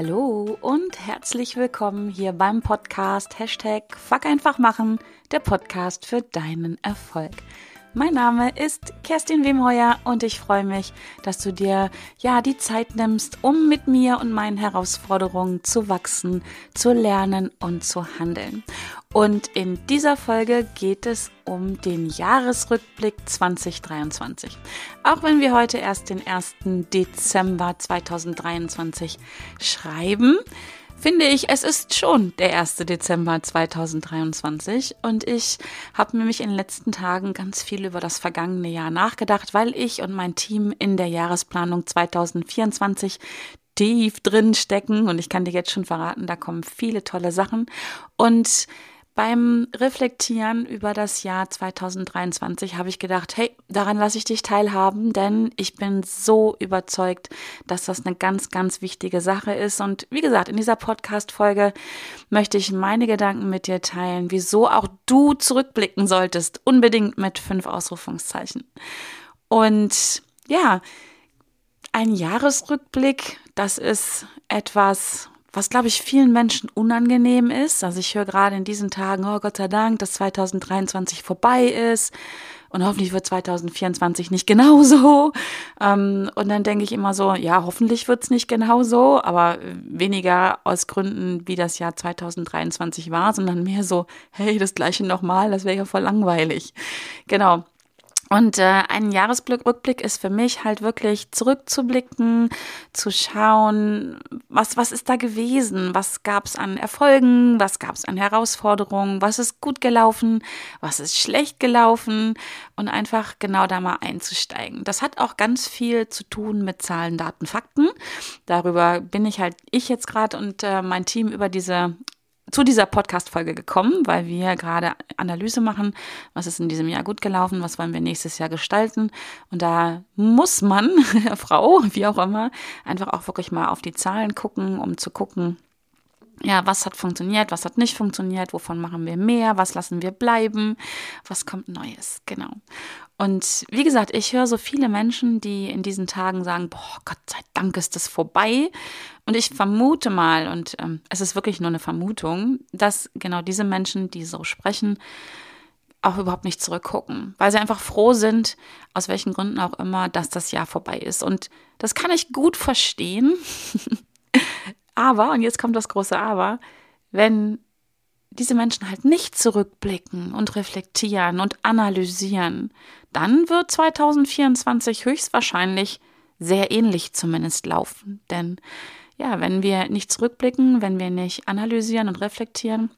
Hallo und herzlich willkommen hier beim Podcast Hashtag Fuck einfach machen, der Podcast für deinen Erfolg. Mein Name ist Kerstin Wemheuer und ich freue mich, dass du dir ja die Zeit nimmst, um mit mir und meinen Herausforderungen zu wachsen, zu lernen und zu handeln. Und in dieser Folge geht es um den Jahresrückblick 2023. Auch wenn wir heute erst den 1. Dezember 2023 schreiben, finde ich, es ist schon der 1. Dezember 2023 und ich habe nämlich in den letzten Tagen ganz viel über das vergangene Jahr nachgedacht, weil ich und mein Team in der Jahresplanung 2024 tief drin stecken und ich kann dir jetzt schon verraten, da kommen viele tolle Sachen und beim Reflektieren über das Jahr 2023 habe ich gedacht, hey, daran lasse ich dich teilhaben, denn ich bin so überzeugt, dass das eine ganz, ganz wichtige Sache ist. Und wie gesagt, in dieser Podcast-Folge möchte ich meine Gedanken mit dir teilen, wieso auch du zurückblicken solltest, unbedingt mit fünf Ausrufungszeichen. Und ja, ein Jahresrückblick, das ist etwas, was, glaube ich, vielen Menschen unangenehm ist. Also ich höre gerade in diesen Tagen, oh Gott sei Dank, dass 2023 vorbei ist und hoffentlich wird 2024 nicht genauso. Ähm, und dann denke ich immer so, ja, hoffentlich wird es nicht genauso, aber weniger aus Gründen, wie das Jahr 2023 war, sondern mehr so, hey, das gleiche nochmal, das wäre ja voll langweilig. Genau. Und äh, ein Jahresrückblick ist für mich halt wirklich zurückzublicken, zu schauen, was, was ist da gewesen, was gab es an Erfolgen, was gab es an Herausforderungen, was ist gut gelaufen, was ist schlecht gelaufen? Und einfach genau da mal einzusteigen. Das hat auch ganz viel zu tun mit Zahlen, Daten, Fakten. Darüber bin ich halt ich jetzt gerade und äh, mein Team über diese zu dieser Podcast-Folge gekommen, weil wir gerade Analyse machen, was ist in diesem Jahr gut gelaufen, was wollen wir nächstes Jahr gestalten. Und da muss man, Frau, wie auch immer, einfach auch wirklich mal auf die Zahlen gucken, um zu gucken, ja, was hat funktioniert, was hat nicht funktioniert, wovon machen wir mehr, was lassen wir bleiben, was kommt Neues, genau. Und wie gesagt, ich höre so viele Menschen, die in diesen Tagen sagen, boah, Gott sei Dank ist das vorbei. Und ich vermute mal, und ähm, es ist wirklich nur eine Vermutung, dass genau diese Menschen, die so sprechen, auch überhaupt nicht zurückgucken, weil sie einfach froh sind, aus welchen Gründen auch immer, dass das Jahr vorbei ist. Und das kann ich gut verstehen. aber, und jetzt kommt das große Aber, wenn diese Menschen halt nicht zurückblicken und reflektieren und analysieren, dann wird 2024 höchstwahrscheinlich sehr ähnlich zumindest laufen. Denn ja, wenn wir nicht zurückblicken, wenn wir nicht analysieren und reflektieren,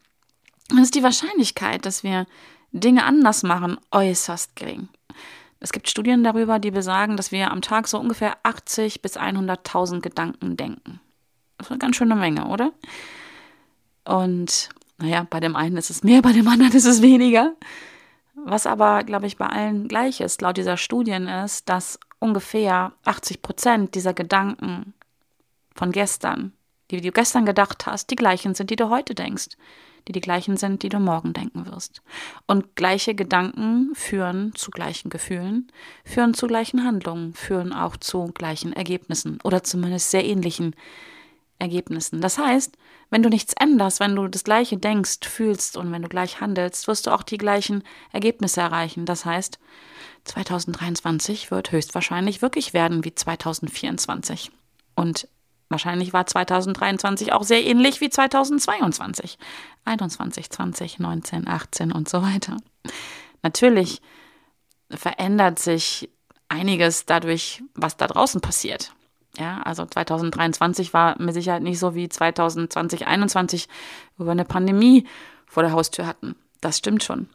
dann ist die Wahrscheinlichkeit, dass wir Dinge anders machen, äußerst gering. Es gibt Studien darüber, die besagen, dass wir am Tag so ungefähr 80 bis 100.000 Gedanken denken. Das ist eine ganz schöne Menge, oder? Und naja, bei dem einen ist es mehr, bei dem anderen ist es weniger. Was aber, glaube ich, bei allen gleich ist, laut dieser Studien, ist, dass ungefähr 80 Prozent dieser Gedanken von gestern, die du gestern gedacht hast, die gleichen sind, die du heute denkst, die die gleichen sind, die du morgen denken wirst. Und gleiche Gedanken führen zu gleichen Gefühlen, führen zu gleichen Handlungen, führen auch zu gleichen Ergebnissen oder zumindest sehr ähnlichen Ergebnissen. Das heißt, wenn du nichts änderst, wenn du das Gleiche denkst, fühlst und wenn du gleich handelst, wirst du auch die gleichen Ergebnisse erreichen. Das heißt, 2023 wird höchstwahrscheinlich wirklich werden wie 2024. Und wahrscheinlich war 2023 auch sehr ähnlich wie 2022. 21, 20, 19, 18 und so weiter. Natürlich verändert sich einiges dadurch, was da draußen passiert. Ja, also 2023 war mit Sicherheit nicht so wie 2020, 2021, wo wir eine Pandemie vor der Haustür hatten. Das stimmt schon.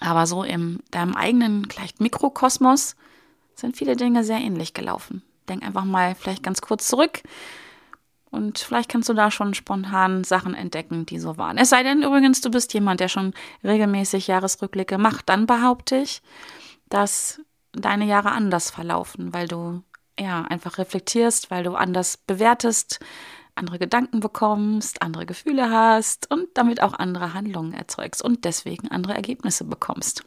Aber so im deinem eigenen vielleicht Mikrokosmos sind viele Dinge sehr ähnlich gelaufen. Denk einfach mal vielleicht ganz kurz zurück und vielleicht kannst du da schon spontan Sachen entdecken, die so waren. Es sei denn übrigens, du bist jemand, der schon regelmäßig Jahresrückblicke macht, dann behaupte ich, dass deine Jahre anders verlaufen, weil du ja, einfach reflektierst, weil du anders bewertest, andere Gedanken bekommst, andere Gefühle hast und damit auch andere Handlungen erzeugst und deswegen andere Ergebnisse bekommst.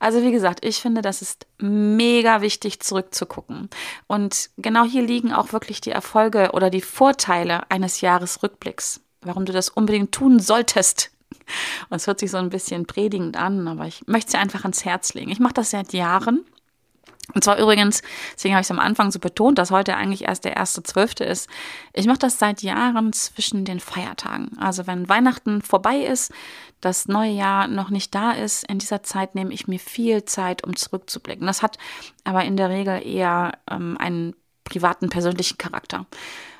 Also wie gesagt, ich finde, das ist mega wichtig, zurückzugucken. Und genau hier liegen auch wirklich die Erfolge oder die Vorteile eines Jahresrückblicks, warum du das unbedingt tun solltest. Und es hört sich so ein bisschen predigend an, aber ich möchte es dir einfach ans Herz legen. Ich mache das seit Jahren und zwar übrigens, deswegen habe ich es am Anfang so betont, dass heute eigentlich erst der erste Zwölfte ist. Ich mache das seit Jahren zwischen den Feiertagen. Also wenn Weihnachten vorbei ist, das neue Jahr noch nicht da ist, in dieser Zeit nehme ich mir viel Zeit, um zurückzublicken. Das hat aber in der Regel eher ähm, einen privaten, persönlichen Charakter.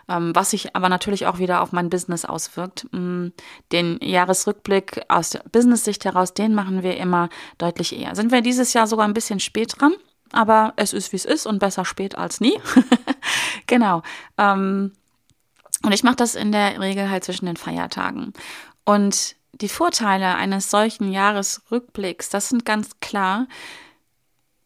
Ähm, was sich aber natürlich auch wieder auf mein Business auswirkt. Mm, den Jahresrückblick aus der Business-Sicht heraus, den machen wir immer deutlich eher. Sind wir dieses Jahr sogar ein bisschen spät dran? Aber es ist, wie es ist und besser spät als nie. genau. Ähm, und ich mache das in der Regel halt zwischen den Feiertagen. Und die Vorteile eines solchen Jahresrückblicks, das sind ganz klar,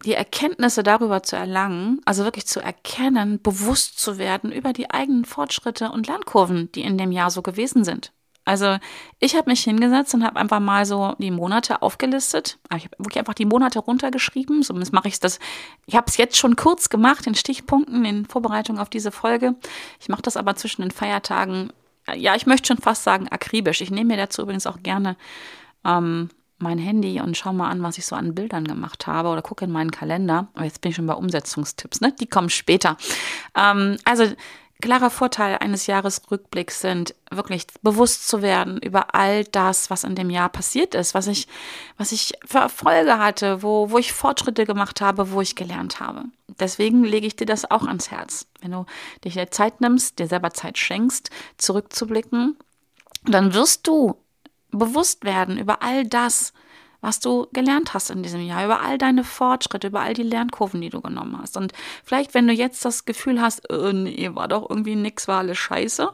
die Erkenntnisse darüber zu erlangen, also wirklich zu erkennen, bewusst zu werden über die eigenen Fortschritte und Lernkurven, die in dem Jahr so gewesen sind. Also ich habe mich hingesetzt und habe einfach mal so die Monate aufgelistet. Ich habe wirklich einfach die Monate runtergeschrieben. Zumindest mache ich das. Ich habe es jetzt schon kurz gemacht in Stichpunkten in Vorbereitung auf diese Folge. Ich mache das aber zwischen den Feiertagen. Ja, ich möchte schon fast sagen akribisch. Ich nehme mir dazu übrigens auch gerne ähm, mein Handy und schaue mal an, was ich so an Bildern gemacht habe oder gucke in meinen Kalender. Aber jetzt bin ich schon bei Umsetzungstipps, ne? Die kommen später. Ähm, also klarer Vorteil eines Jahresrückblicks sind, wirklich bewusst zu werden über all das, was in dem Jahr passiert ist, was ich, was ich für Erfolge hatte, wo, wo ich Fortschritte gemacht habe, wo ich gelernt habe. Deswegen lege ich dir das auch ans Herz. Wenn du dich der Zeit nimmst, dir selber Zeit schenkst, zurückzublicken, dann wirst du bewusst werden über all das, was du gelernt hast in diesem Jahr, über all deine Fortschritte, über all die Lernkurven, die du genommen hast. Und vielleicht, wenn du jetzt das Gefühl hast, äh, nee, war doch irgendwie nix, war alles scheiße,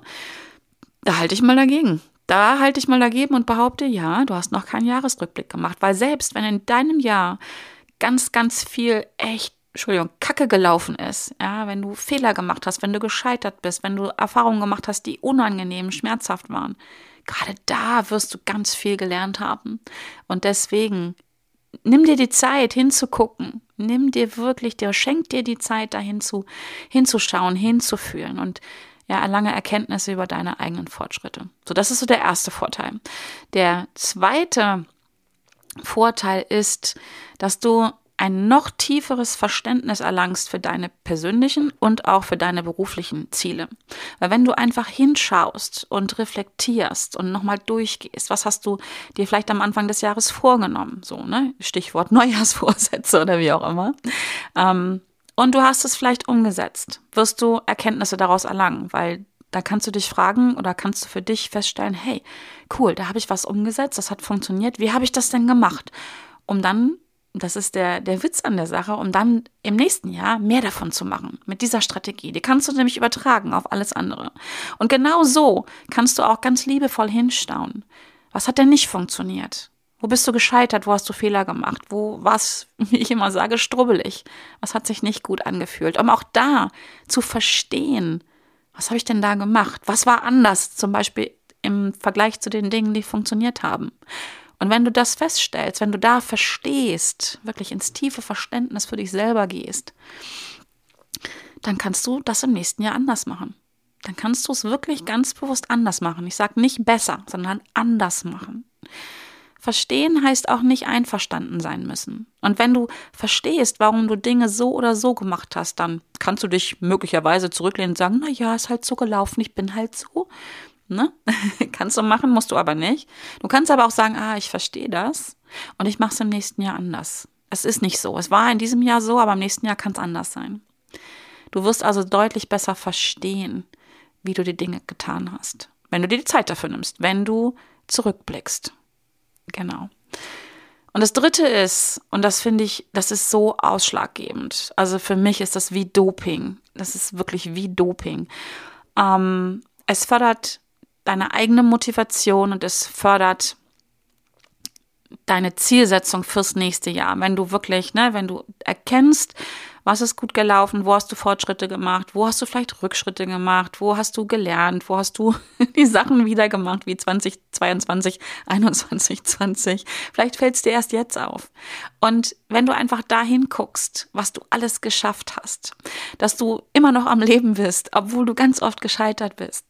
da halte ich mal dagegen. Da halte ich mal dagegen und behaupte, ja, du hast noch keinen Jahresrückblick gemacht, weil selbst wenn in deinem Jahr ganz, ganz viel echt Entschuldigung, Kacke gelaufen ist, ja, wenn du Fehler gemacht hast, wenn du gescheitert bist, wenn du Erfahrungen gemacht hast, die unangenehm, schmerzhaft waren, gerade da wirst du ganz viel gelernt haben. Und deswegen nimm dir die Zeit hinzugucken. Nimm dir wirklich, der schenkt dir die Zeit, da hinzu, hinzuschauen, hinzufühlen und ja, erlange Erkenntnisse über deine eigenen Fortschritte. So, das ist so der erste Vorteil. Der zweite Vorteil ist, dass du ein noch tieferes Verständnis erlangst für deine persönlichen und auch für deine beruflichen Ziele. Weil wenn du einfach hinschaust und reflektierst und nochmal durchgehst, was hast du dir vielleicht am Anfang des Jahres vorgenommen, so, ne? Stichwort Neujahrsvorsätze oder wie auch immer. Ähm, und du hast es vielleicht umgesetzt, wirst du Erkenntnisse daraus erlangen, weil da kannst du dich fragen oder kannst du für dich feststellen, hey, cool, da habe ich was umgesetzt, das hat funktioniert, wie habe ich das denn gemacht? Um dann das ist der, der Witz an der Sache, um dann im nächsten Jahr mehr davon zu machen. Mit dieser Strategie. Die kannst du nämlich übertragen auf alles andere. Und genau so kannst du auch ganz liebevoll hinstauen. Was hat denn nicht funktioniert? Wo bist du gescheitert? Wo hast du Fehler gemacht? Wo war wie ich immer sage, strubbelig? Was hat sich nicht gut angefühlt? Um auch da zu verstehen, was habe ich denn da gemacht? Was war anders, zum Beispiel im Vergleich zu den Dingen, die funktioniert haben? Und wenn du das feststellst, wenn du da verstehst, wirklich ins tiefe Verständnis für dich selber gehst, dann kannst du das im nächsten Jahr anders machen. Dann kannst du es wirklich ganz bewusst anders machen. Ich sage nicht besser, sondern anders machen. Verstehen heißt auch nicht einverstanden sein müssen. Und wenn du verstehst, warum du Dinge so oder so gemacht hast, dann kannst du dich möglicherweise zurücklehnen und sagen, na ja, ist halt so gelaufen, ich bin halt so. Ne? kannst du machen, musst du aber nicht. Du kannst aber auch sagen, ah, ich verstehe das und ich mache es im nächsten Jahr anders. Es ist nicht so. Es war in diesem Jahr so, aber im nächsten Jahr kann es anders sein. Du wirst also deutlich besser verstehen, wie du die Dinge getan hast, wenn du dir die Zeit dafür nimmst, wenn du zurückblickst. Genau. Und das Dritte ist, und das finde ich, das ist so ausschlaggebend. Also für mich ist das wie Doping. Das ist wirklich wie Doping. Ähm, es fördert deine eigene Motivation und es fördert deine Zielsetzung fürs nächste Jahr. Wenn du wirklich, ne, wenn du erkennst, Was ist gut gelaufen? Wo hast du Fortschritte gemacht? Wo hast du vielleicht Rückschritte gemacht? Wo hast du gelernt? Wo hast du die Sachen wieder gemacht wie 2022, 21, 20? Vielleicht fällt es dir erst jetzt auf. Und wenn du einfach dahin guckst, was du alles geschafft hast, dass du immer noch am Leben bist, obwohl du ganz oft gescheitert bist,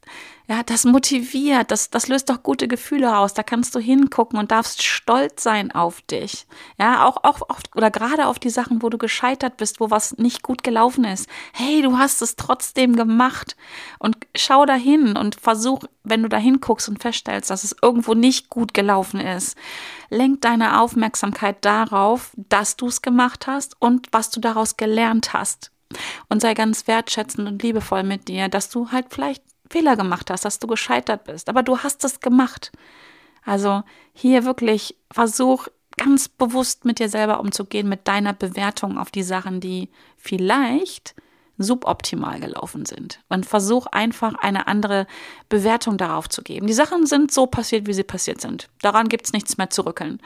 ja, das motiviert, das, das löst doch gute Gefühle aus. Da kannst du hingucken und darfst stolz sein auf dich. Ja, auch, auch oft oder gerade auf die Sachen, wo du gescheitert bist, wo was nicht gut gelaufen ist. Hey, du hast es trotzdem gemacht. Und schau dahin und versuch, wenn du dahin guckst und feststellst, dass es irgendwo nicht gut gelaufen ist, lenk deine Aufmerksamkeit darauf, dass du es gemacht hast und was du daraus gelernt hast. Und sei ganz wertschätzend und liebevoll mit dir, dass du halt vielleicht Fehler gemacht hast, dass du gescheitert bist, aber du hast es gemacht. Also hier wirklich versuch ganz bewusst mit dir selber umzugehen, mit deiner Bewertung auf die Sachen, die vielleicht suboptimal gelaufen sind. Und versuch einfach eine andere Bewertung darauf zu geben. Die Sachen sind so passiert, wie sie passiert sind. Daran gibt es nichts mehr zu rückeln.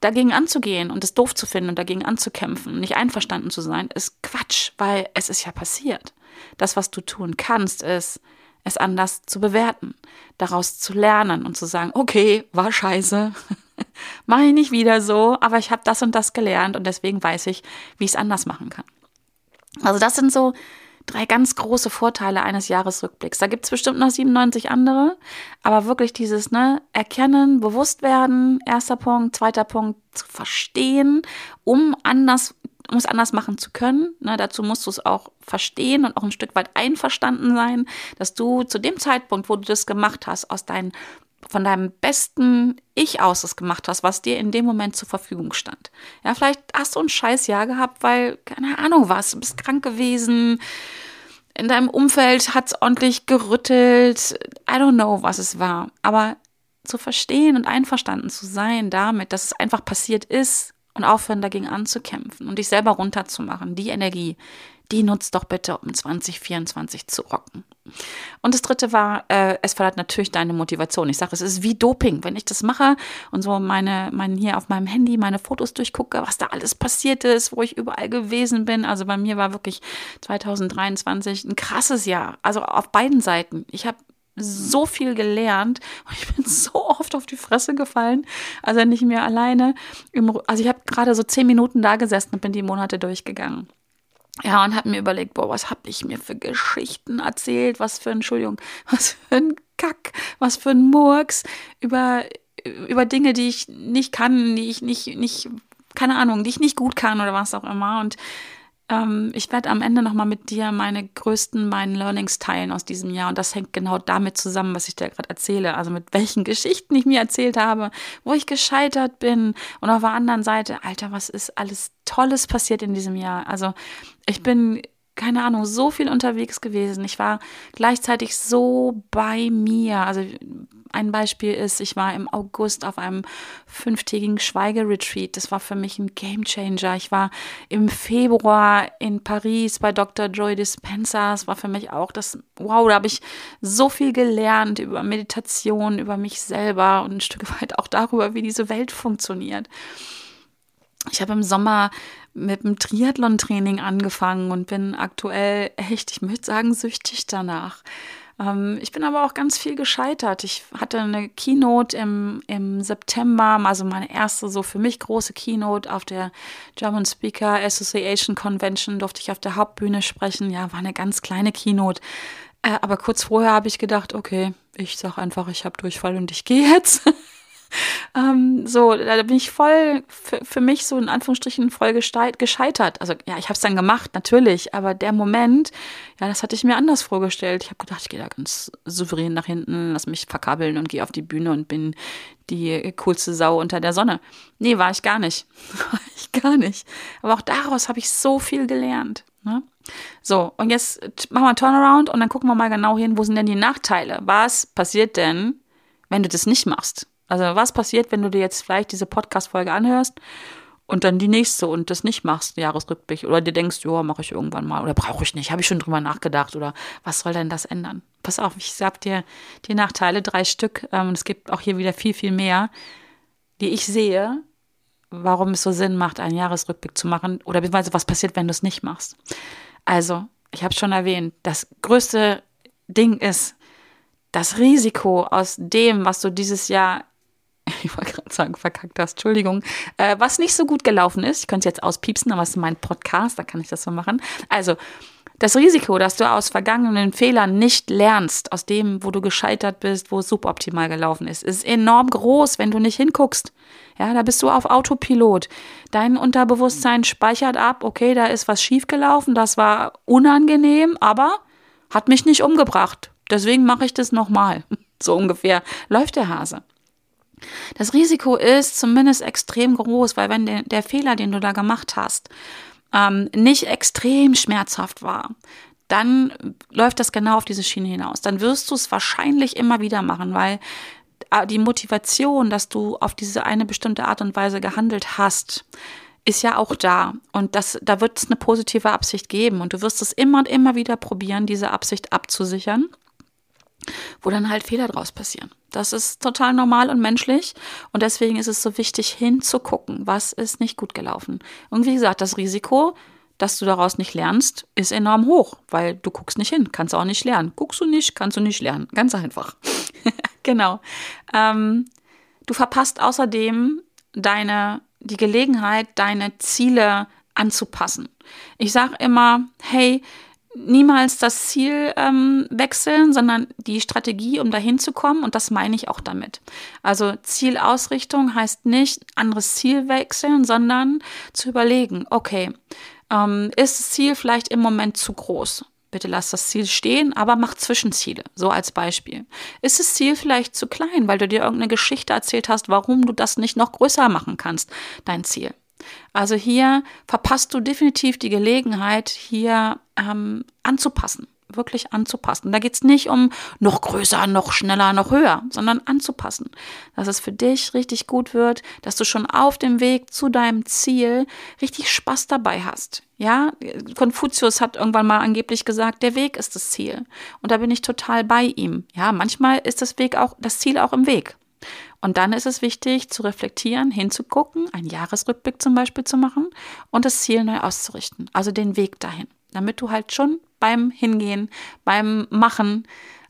Dagegen anzugehen und es doof zu finden und dagegen anzukämpfen, nicht einverstanden zu sein, ist Quatsch, weil es ist ja passiert. Das, was du tun kannst, ist, es anders zu bewerten, daraus zu lernen und zu sagen, okay, war scheiße, mache ich nicht wieder so, aber ich habe das und das gelernt und deswegen weiß ich, wie ich es anders machen kann. Also das sind so drei ganz große Vorteile eines Jahresrückblicks. Da gibt es bestimmt noch 97 andere, aber wirklich dieses ne, Erkennen, bewusst werden, erster Punkt, zweiter Punkt, zu verstehen, um anders um es anders machen zu können. Ne, dazu musst du es auch verstehen und auch ein Stück weit einverstanden sein, dass du zu dem Zeitpunkt, wo du das gemacht hast, aus deinen von deinem besten Ich aus es gemacht hast, was dir in dem Moment zur Verfügung stand. Ja, vielleicht hast du ein scheiß Jahr gehabt, weil, keine Ahnung was, du bist krank gewesen, in deinem Umfeld hat es ordentlich gerüttelt, I don't know, was es war. Aber zu verstehen und einverstanden zu sein damit, dass es einfach passiert ist und aufhören dagegen anzukämpfen und dich selber runterzumachen. Die Energie, die nutzt doch bitte, um 2024 zu rocken. Und das dritte war, äh, es fördert natürlich deine Motivation. Ich sage, es ist wie Doping. Wenn ich das mache und so meine, meine hier auf meinem Handy meine Fotos durchgucke, was da alles passiert ist, wo ich überall gewesen bin. Also bei mir war wirklich 2023 ein krasses Jahr. Also auf beiden Seiten. Ich habe so viel gelernt und ich bin so oft auf die Fresse gefallen. Also nicht mehr alleine. Im, also ich habe gerade so zehn Minuten da gesessen und bin die Monate durchgegangen. Ja, und habe mir überlegt, boah, was habe ich mir für Geschichten erzählt? Was für, Entschuldigung, was für ein Kack, was für ein Murks über, über Dinge, die ich nicht kann, die ich nicht, nicht, keine Ahnung, die ich nicht gut kann oder was auch immer. Und ähm, ich werde am Ende nochmal mit dir meine größten, meinen Learnings teilen aus diesem Jahr. Und das hängt genau damit zusammen, was ich dir gerade erzähle. Also mit welchen Geschichten ich mir erzählt habe, wo ich gescheitert bin. Und auf der anderen Seite, Alter, was ist alles Tolles passiert in diesem Jahr. Also ich bin keine Ahnung, so viel unterwegs gewesen. Ich war gleichzeitig so bei mir. Also ein Beispiel ist, ich war im August auf einem fünftägigen Schweigeretreat. Das war für mich ein Gamechanger. Ich war im Februar in Paris bei Dr. Joy Dispenza. Das war für mich auch das, wow, da habe ich so viel gelernt über Meditation, über mich selber und ein Stück weit auch darüber, wie diese Welt funktioniert. Ich habe im Sommer mit dem Triathlon-Training angefangen und bin aktuell echt, ich möchte sagen, süchtig danach. Ähm, ich bin aber auch ganz viel gescheitert. Ich hatte eine Keynote im, im September, also meine erste so für mich große Keynote auf der German Speaker Association Convention, durfte ich auf der Hauptbühne sprechen. Ja, war eine ganz kleine Keynote. Äh, aber kurz vorher habe ich gedacht, okay, ich sage einfach, ich habe Durchfall und ich gehe jetzt. ähm, so, da bin ich voll für, für mich so in Anführungsstrichen voll gescheitert. Also ja, ich habe es dann gemacht, natürlich, aber der Moment, ja, das hatte ich mir anders vorgestellt. Ich habe gedacht, ich gehe da ganz souverän nach hinten, lass mich verkabeln und gehe auf die Bühne und bin die coolste Sau unter der Sonne. Nee, war ich gar nicht. war ich gar nicht. Aber auch daraus habe ich so viel gelernt. Ne? So, und jetzt machen wir einen Turnaround und dann gucken wir mal genau hin, wo sind denn die Nachteile? Was passiert denn, wenn du das nicht machst? Also was passiert, wenn du dir jetzt vielleicht diese Podcast-Folge anhörst und dann die nächste und das nicht machst, Jahresrückblick, oder dir denkst, ja, mache ich irgendwann mal oder brauche ich nicht, habe ich schon drüber nachgedacht oder was soll denn das ändern? Pass auf, ich sag dir die Nachteile, drei Stück, ähm, es gibt auch hier wieder viel, viel mehr, die ich sehe warum es so Sinn macht, einen Jahresrückblick zu machen oder beziehungsweise was passiert, wenn du es nicht machst. Also, ich habe schon erwähnt, das größte Ding ist das Risiko aus dem, was du dieses Jahr, ich wollte gerade sagen, verkackt hast, Entschuldigung, äh, was nicht so gut gelaufen ist. Ich könnte es jetzt auspiepsen, aber es ist mein Podcast, da kann ich das so machen. Also, das Risiko, dass du aus vergangenen Fehlern nicht lernst, aus dem, wo du gescheitert bist, wo es suboptimal gelaufen ist, ist enorm groß, wenn du nicht hinguckst. Ja, da bist du auf Autopilot. Dein Unterbewusstsein speichert ab, okay, da ist was schiefgelaufen, das war unangenehm, aber hat mich nicht umgebracht. Deswegen mache ich das nochmal. So ungefähr läuft der Hase. Das Risiko ist zumindest extrem groß, weil wenn der, der Fehler, den du da gemacht hast, ähm, nicht extrem schmerzhaft war, dann läuft das genau auf diese Schiene hinaus. Dann wirst du es wahrscheinlich immer wieder machen, weil äh, die Motivation, dass du auf diese eine bestimmte Art und Weise gehandelt hast, ist ja auch da. Und das, da wird es eine positive Absicht geben. Und du wirst es immer und immer wieder probieren, diese Absicht abzusichern, wo dann halt Fehler draus passieren. Das ist total normal und menschlich. Und deswegen ist es so wichtig, hinzugucken, was ist nicht gut gelaufen. Und wie gesagt, das Risiko, dass du daraus nicht lernst, ist enorm hoch, weil du guckst nicht hin, kannst auch nicht lernen. Guckst du nicht, kannst du nicht lernen. Ganz einfach. genau. Ähm, du verpasst außerdem deine, die Gelegenheit, deine Ziele anzupassen. Ich sage immer, hey, niemals das Ziel ähm, wechseln, sondern die Strategie, um dahin zu kommen. Und das meine ich auch damit. Also Zielausrichtung heißt nicht anderes Ziel wechseln, sondern zu überlegen, okay, ähm, ist das Ziel vielleicht im Moment zu groß? Bitte lass das Ziel stehen, aber mach Zwischenziele, so als Beispiel. Ist das Ziel vielleicht zu klein, weil du dir irgendeine Geschichte erzählt hast, warum du das nicht noch größer machen kannst, dein Ziel? Also hier verpasst du definitiv die Gelegenheit, hier ähm, anzupassen, wirklich anzupassen. Da geht es nicht um noch größer, noch schneller, noch höher, sondern anzupassen. Dass es für dich richtig gut wird, dass du schon auf dem Weg zu deinem Ziel richtig Spaß dabei hast. Ja, Konfuzius hat irgendwann mal angeblich gesagt, der Weg ist das Ziel. Und da bin ich total bei ihm. Ja, manchmal ist das Weg auch, das Ziel auch im Weg. Und dann ist es wichtig zu reflektieren, hinzugucken, einen Jahresrückblick zum Beispiel zu machen und das Ziel neu auszurichten, also den Weg dahin, damit du halt schon beim Hingehen, beim Machen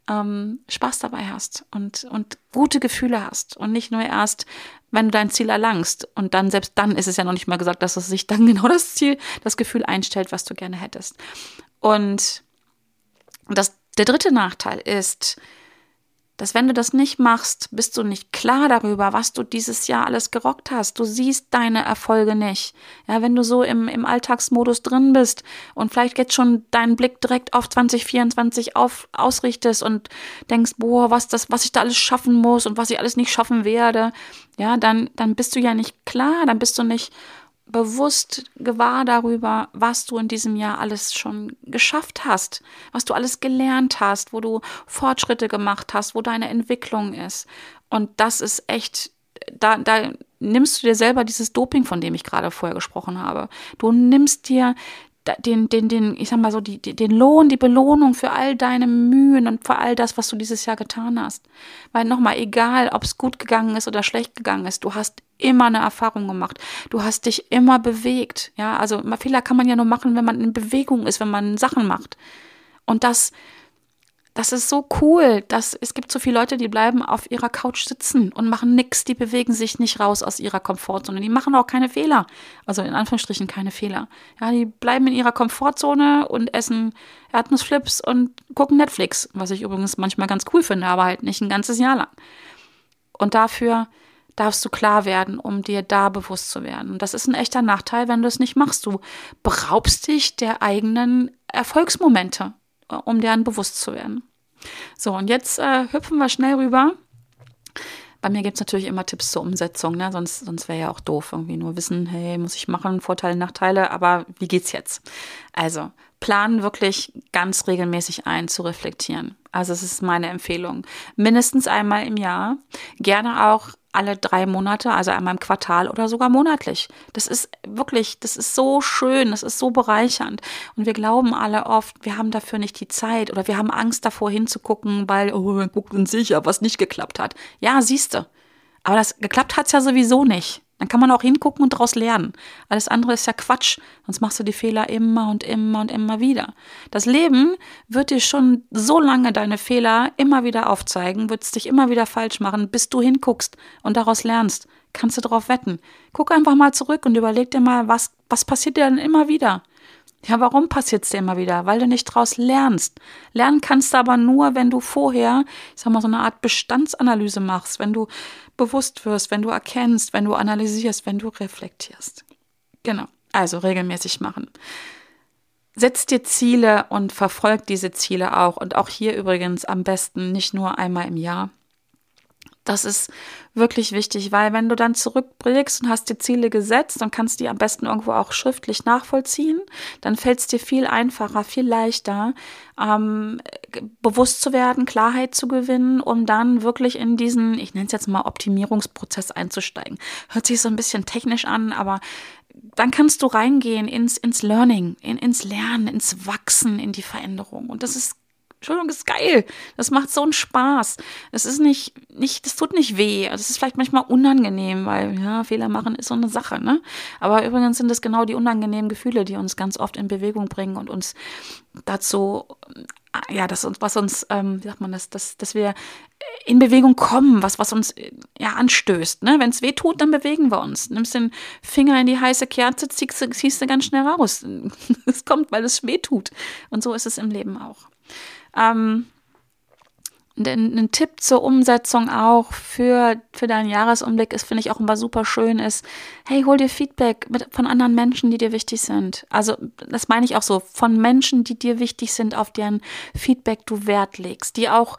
ähm, Spaß dabei hast und, und gute Gefühle hast und nicht nur erst, wenn du dein Ziel erlangst und dann, selbst dann ist es ja noch nicht mal gesagt, dass es sich dann genau das Ziel, das Gefühl einstellt, was du gerne hättest. Und das, der dritte Nachteil ist, dass wenn du das nicht machst, bist du nicht klar darüber, was du dieses Jahr alles gerockt hast. Du siehst deine Erfolge nicht. Ja, wenn du so im, im Alltagsmodus drin bist und vielleicht jetzt schon deinen Blick direkt auf 2024 auf, ausrichtest und denkst, boah, was das, was ich da alles schaffen muss und was ich alles nicht schaffen werde, ja, dann, dann bist du ja nicht klar, dann bist du nicht bewusst gewahr darüber, was du in diesem Jahr alles schon geschafft hast, was du alles gelernt hast, wo du Fortschritte gemacht hast, wo deine Entwicklung ist. Und das ist echt, da, da nimmst du dir selber dieses Doping, von dem ich gerade vorher gesprochen habe. Du nimmst dir den, den, den, ich sag mal so, die, den Lohn, die Belohnung für all deine Mühen und für all das, was du dieses Jahr getan hast. Weil nochmal, egal, ob es gut gegangen ist oder schlecht gegangen ist, du hast immer eine Erfahrung gemacht. Du hast dich immer bewegt. Ja, also Fehler kann man ja nur machen, wenn man in Bewegung ist, wenn man Sachen macht. Und das, das ist so cool, dass es gibt so viele Leute, die bleiben auf ihrer Couch sitzen und machen nichts, die bewegen sich nicht raus aus ihrer Komfortzone. Die machen auch keine Fehler. Also in Anführungsstrichen keine Fehler. Ja, die bleiben in ihrer Komfortzone und essen Erdnussflips und gucken Netflix, was ich übrigens manchmal ganz cool finde, aber halt nicht ein ganzes Jahr lang. Und dafür darfst du klar werden, um dir da bewusst zu werden. Und das ist ein echter Nachteil, wenn du es nicht machst. Du beraubst dich der eigenen Erfolgsmomente, um deren bewusst zu werden. So, und jetzt äh, hüpfen wir schnell rüber. Bei mir gibt es natürlich immer Tipps zur Umsetzung, ne? sonst, sonst wäre ja auch doof, irgendwie nur wissen, hey, muss ich machen, Vorteile, Nachteile, aber wie geht's jetzt? Also, plan wirklich ganz regelmäßig ein, zu reflektieren. Also, es ist meine Empfehlung. Mindestens einmal im Jahr, gerne auch alle drei Monate, also einmal im Quartal oder sogar monatlich. Das ist wirklich, das ist so schön, das ist so bereichernd. Und wir glauben alle oft, wir haben dafür nicht die Zeit oder wir haben Angst davor hinzugucken, weil, oh, wir gucken sicher, was nicht geklappt hat. Ja, siehste. Aber das geklappt hat's ja sowieso nicht. Dann kann man auch hingucken und daraus lernen. Alles andere ist ja Quatsch, sonst machst du die Fehler immer und immer und immer wieder. Das Leben wird dir schon so lange deine Fehler immer wieder aufzeigen, wird es dich immer wieder falsch machen, bis du hinguckst und daraus lernst. Kannst du darauf wetten. Guck einfach mal zurück und überleg dir mal, was, was passiert dir dann immer wieder? Ja, warum passiert es dir immer wieder? Weil du nicht daraus lernst. Lernen kannst du aber nur, wenn du vorher, ich sag mal, so eine Art Bestandsanalyse machst, wenn du bewusst wirst, wenn du erkennst, wenn du analysierst, wenn du reflektierst. Genau. Also regelmäßig machen. Setz dir Ziele und verfolg diese Ziele auch. Und auch hier übrigens am besten nicht nur einmal im Jahr, das ist wirklich wichtig, weil wenn du dann zurückblickst und hast dir Ziele gesetzt und kannst die am besten irgendwo auch schriftlich nachvollziehen, dann fällt es dir viel einfacher, viel leichter, ähm, bewusst zu werden, Klarheit zu gewinnen, um dann wirklich in diesen, ich nenne es jetzt mal Optimierungsprozess einzusteigen. Hört sich so ein bisschen technisch an, aber dann kannst du reingehen ins, ins Learning, in, ins Lernen, ins Wachsen, in die Veränderung. Und das ist Entschuldigung, ist geil. Das macht so einen Spaß. Es ist nicht, nicht, das tut nicht weh. Also es ist vielleicht manchmal unangenehm, weil, ja, Fehler machen ist so eine Sache, ne? Aber übrigens sind es genau die unangenehmen Gefühle, die uns ganz oft in Bewegung bringen und uns dazu, ja, das uns, was uns, ähm, wie sagt man das, dass, dass wir in Bewegung kommen, was, was uns ja anstößt. Ne? Wenn es weh tut, dann bewegen wir uns. Nimmst den Finger in die heiße Kerze, ziehst, ziehst du ganz schnell raus. Es kommt, weil es weh tut. Und so ist es im Leben auch. Ähm, ein Tipp zur Umsetzung auch für, für deinen Jahresumblick ist, finde ich auch immer super schön, ist, hey, hol dir Feedback mit, von anderen Menschen, die dir wichtig sind. Also, das meine ich auch so, von Menschen, die dir wichtig sind, auf deren Feedback du Wert legst, die auch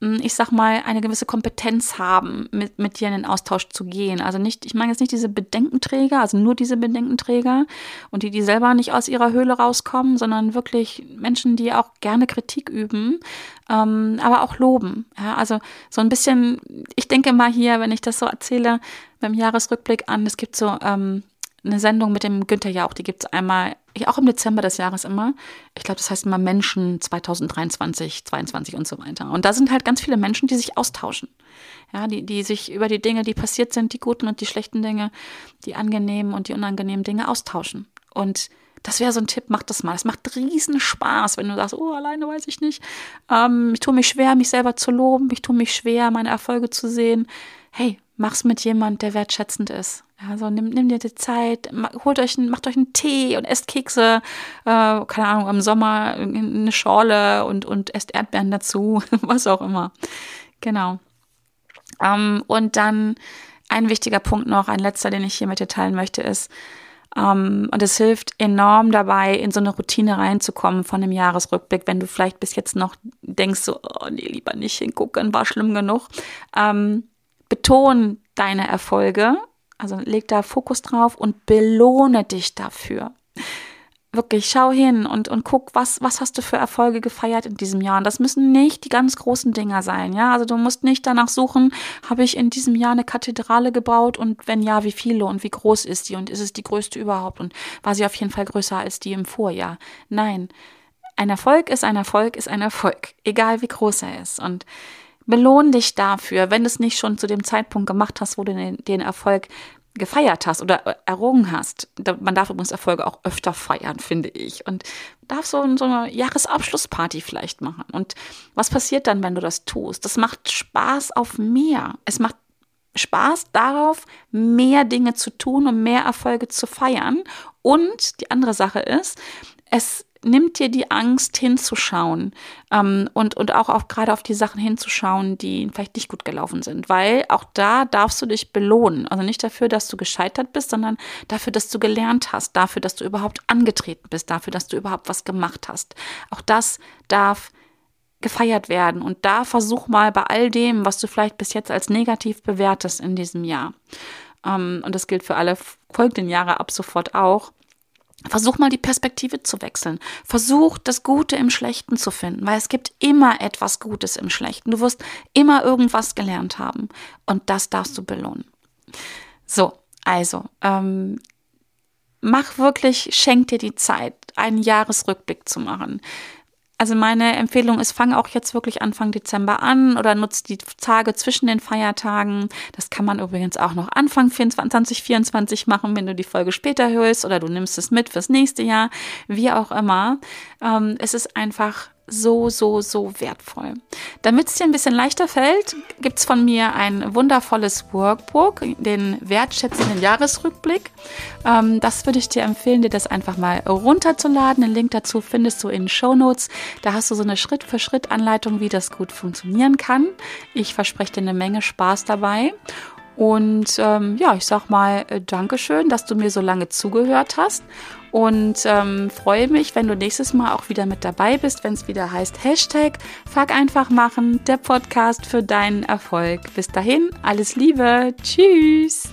ich sag mal, eine gewisse Kompetenz haben, mit, mit dir in den Austausch zu gehen. Also nicht, ich meine jetzt nicht diese Bedenkenträger, also nur diese Bedenkenträger und die, die selber nicht aus ihrer Höhle rauskommen, sondern wirklich Menschen, die auch gerne Kritik üben, ähm, aber auch loben. Ja, also so ein bisschen, ich denke mal hier, wenn ich das so erzähle, beim Jahresrückblick an, es gibt so ähm, eine Sendung mit dem Günther Jauch, die gibt es einmal, auch im Dezember des Jahres immer. Ich glaube, das heißt immer Menschen 2023, 22 und so weiter. Und da sind halt ganz viele Menschen, die sich austauschen. Ja, die, die sich über die Dinge, die passiert sind, die guten und die schlechten Dinge, die angenehmen und die unangenehmen Dinge austauschen. Und das wäre so ein Tipp, mach das mal. Es macht riesen Spaß, wenn du sagst, oh, alleine weiß ich nicht. Ähm, ich tue mich schwer, mich selber zu loben. Ich tue mich schwer, meine Erfolge zu sehen. Hey, mach's mit jemand, der wertschätzend ist. Also nimm, nimm dir die Zeit, holt euch, macht euch einen Tee und esst Kekse, äh, keine Ahnung, im Sommer eine Schorle und, und esst Erdbeeren dazu, was auch immer. Genau. Ähm, und dann ein wichtiger Punkt noch, ein letzter, den ich hier mit dir teilen möchte, ist, ähm, und es hilft enorm dabei, in so eine Routine reinzukommen von einem Jahresrückblick, wenn du vielleicht bis jetzt noch denkst, so, oh nee, lieber nicht hingucken, war schlimm genug. Ähm, beton deine Erfolge also leg da Fokus drauf und belohne dich dafür. Wirklich, schau hin und, und guck, was, was hast du für Erfolge gefeiert in diesem Jahr. Und das müssen nicht die ganz großen Dinger sein, ja. Also du musst nicht danach suchen, habe ich in diesem Jahr eine Kathedrale gebaut und wenn ja, wie viele und wie groß ist die und ist es die größte überhaupt und war sie auf jeden Fall größer als die im Vorjahr. Nein. Ein Erfolg ist ein Erfolg ist ein Erfolg, egal wie groß er ist. Und Belohn dich dafür, wenn du es nicht schon zu dem Zeitpunkt gemacht hast, wo du den, den Erfolg gefeiert hast oder errungen hast. Man darf übrigens Erfolge auch öfter feiern, finde ich. Und darf so, so eine Jahresabschlussparty vielleicht machen. Und was passiert dann, wenn du das tust? Das macht Spaß auf mehr. Es macht Spaß darauf, mehr Dinge zu tun und mehr Erfolge zu feiern. Und die andere Sache ist, es nimmt dir die Angst hinzuschauen ähm, und, und auch, auch gerade auf die Sachen hinzuschauen, die vielleicht nicht gut gelaufen sind. Weil auch da darfst du dich belohnen. Also nicht dafür, dass du gescheitert bist, sondern dafür, dass du gelernt hast, dafür, dass du überhaupt angetreten bist, dafür, dass du überhaupt was gemacht hast. Auch das darf gefeiert werden. Und da versuch mal bei all dem, was du vielleicht bis jetzt als negativ bewertest in diesem Jahr. Ähm, und das gilt für alle folgenden Jahre ab sofort auch Versuch mal die Perspektive zu wechseln. Versuch das Gute im Schlechten zu finden, weil es gibt immer etwas Gutes im Schlechten. Du wirst immer irgendwas gelernt haben und das darfst du belohnen. So, also, ähm, mach wirklich, schenk dir die Zeit, einen Jahresrückblick zu machen. Also meine Empfehlung ist, fang auch jetzt wirklich Anfang Dezember an oder nutzt die Tage zwischen den Feiertagen. Das kann man übrigens auch noch Anfang 2024 machen, wenn du die Folge später hörst oder du nimmst es mit fürs nächste Jahr, wie auch immer. Ähm, es ist einfach so, so, so wertvoll. Damit es dir ein bisschen leichter fällt, gibt es von mir ein wundervolles Workbook, den wertschätzenden Jahresrückblick. Ähm, das würde ich dir empfehlen, dir das einfach mal runterzuladen. Den Link dazu findest du in Show Notes. Da hast du so eine Schritt-für-Schritt-Anleitung, wie das gut funktionieren kann. Ich verspreche dir eine Menge Spaß dabei. Und ähm, ja, ich sag mal äh, Dankeschön, dass du mir so lange zugehört hast und ähm, freue mich, wenn du nächstes Mal auch wieder mit dabei bist, wenn es wieder heißt Hashtag Fuck einfach machen, der Podcast für deinen Erfolg. Bis dahin, alles Liebe, tschüss!